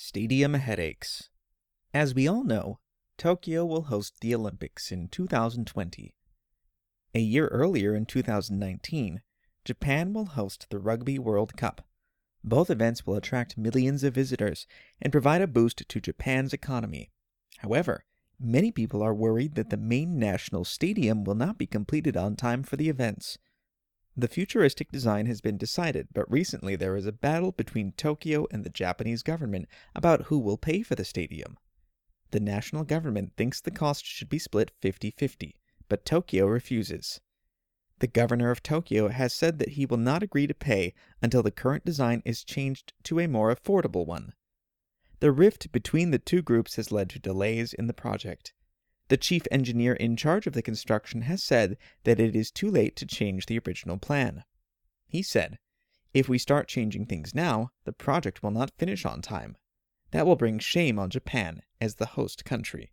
Stadium headaches. As we all know, Tokyo will host the Olympics in 2020. A year earlier in 2019, Japan will host the Rugby World Cup. Both events will attract millions of visitors and provide a boost to Japan's economy. However, many people are worried that the main national stadium will not be completed on time for the events. The futuristic design has been decided, but recently there is a battle between Tokyo and the Japanese government about who will pay for the stadium. The national government thinks the cost should be split 50 50, but Tokyo refuses. The governor of Tokyo has said that he will not agree to pay until the current design is changed to a more affordable one. The rift between the two groups has led to delays in the project. The chief engineer in charge of the construction has said that it is too late to change the original plan. He said, If we start changing things now, the project will not finish on time. That will bring shame on Japan as the host country.